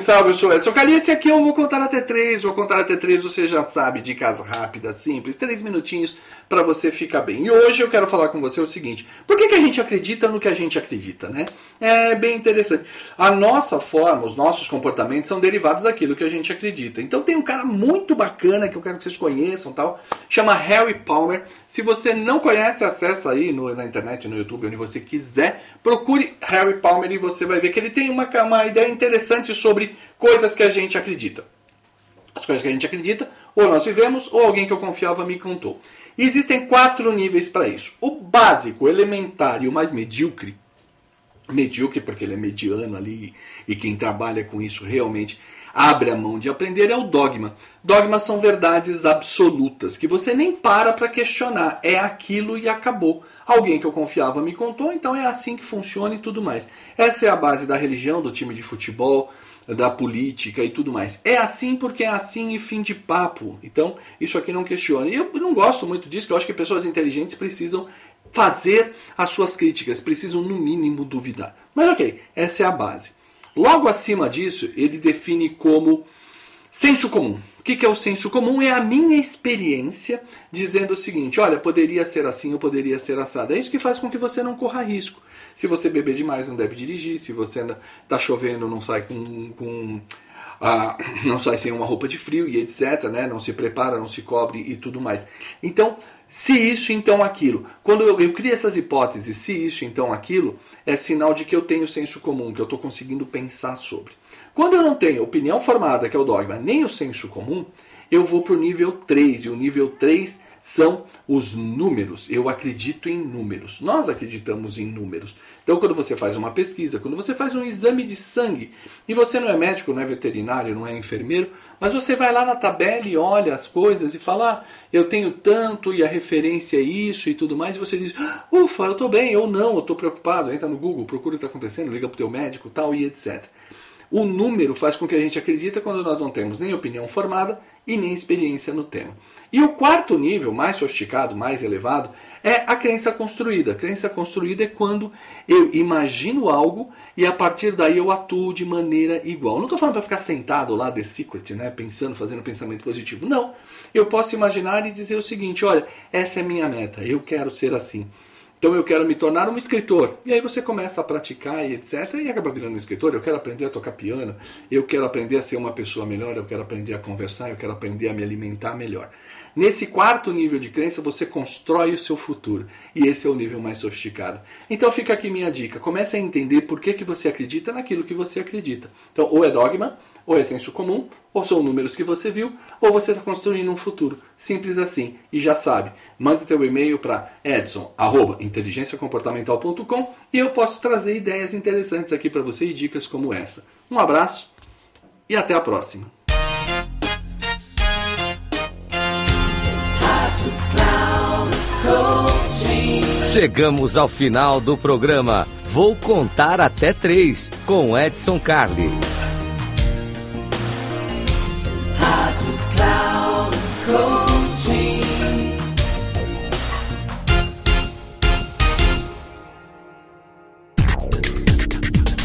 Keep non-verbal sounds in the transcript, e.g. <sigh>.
Salve, eu sou Edson Calice e aqui eu vou contar até três. Vou contar até três, você já sabe, dicas rápidas, simples, três minutinhos para você ficar bem. E hoje eu quero falar com você o seguinte: por que, que a gente acredita no que a gente acredita, né? É bem interessante. A nossa forma, os nossos comportamentos são derivados daquilo que a gente acredita. Então tem um cara muito bacana que eu quero que vocês conheçam, tal, chama Harry Palmer. Se você não conhece, acessa aí no, na internet, no YouTube, onde você quiser, procure Harry Palmer e você vai ver que ele tem uma, uma ideia interessante sobre coisas que a gente acredita. As coisas que a gente acredita, ou nós vivemos, ou alguém que eu confiava me contou. E existem quatro níveis para isso. O básico, elementar e o mais medíocre, medíocre porque ele é mediano ali e quem trabalha com isso realmente abre a mão de aprender é o dogma. Dogmas são verdades absolutas que você nem para para questionar. É aquilo e acabou. Alguém que eu confiava me contou, então é assim que funciona e tudo mais. Essa é a base da religião, do time de futebol, da política e tudo mais. É assim porque é assim e fim de papo. Então, isso aqui não questiona. E eu não gosto muito disso, eu acho que pessoas inteligentes precisam fazer as suas críticas, precisam no mínimo duvidar. Mas ok, essa é a base. Logo acima disso, ele define como senso comum. O que é o senso comum? É a minha experiência dizendo o seguinte: olha, poderia ser assim ou poderia ser assado. É isso que faz com que você não corra risco. Se você beber demais, não deve dirigir. Se você está chovendo, não sai com. com ah, <clears throat> não sai sem uma roupa de frio e etc. Né? Não se prepara, não se cobre e tudo mais. Então, se isso, então aquilo. Quando eu, eu crio essas hipóteses, se isso, então aquilo, é sinal de que eu tenho senso comum, que eu estou conseguindo pensar sobre. Quando eu não tenho opinião formada, que é o dogma, nem o senso comum, eu vou para o nível 3. E o nível 3 são os números. Eu acredito em números. Nós acreditamos em números. Então, quando você faz uma pesquisa, quando você faz um exame de sangue, e você não é médico, não é veterinário, não é enfermeiro, mas você vai lá na tabela e olha as coisas e fala: ah, eu tenho tanto e a referência é isso e tudo mais, e você diz: ah, ufa, eu estou bem, ou não, eu estou preocupado. Entra no Google, procura o que está acontecendo, liga para o teu médico tal e etc. O número faz com que a gente acredita quando nós não temos nem opinião formada e nem experiência no tema. E o quarto nível, mais sofisticado, mais elevado, é a crença construída. A crença construída é quando eu imagino algo e a partir daí eu atuo de maneira igual. Não estou falando para ficar sentado lá, The Secret, né, pensando, fazendo pensamento positivo. Não. Eu posso imaginar e dizer o seguinte: olha, essa é minha meta, eu quero ser assim. Então eu quero me tornar um escritor. E aí você começa a praticar e etc. E acaba virando um escritor. Eu quero aprender a tocar piano. Eu quero aprender a ser uma pessoa melhor. Eu quero aprender a conversar. Eu quero aprender a me alimentar melhor. Nesse quarto nível de crença, você constrói o seu futuro. E esse é o nível mais sofisticado. Então fica aqui minha dica. Comece a entender por que, que você acredita naquilo que você acredita. Então, ou é dogma, ou é senso comum, ou são números que você viu, ou você está construindo um futuro. Simples assim. E já sabe, manda teu e-mail para edson.inteligenciacomportamental.com e eu posso trazer ideias interessantes aqui para você e dicas como essa. Um abraço e até a próxima. Chegamos ao final do programa. Vou contar até três com Edson Carli.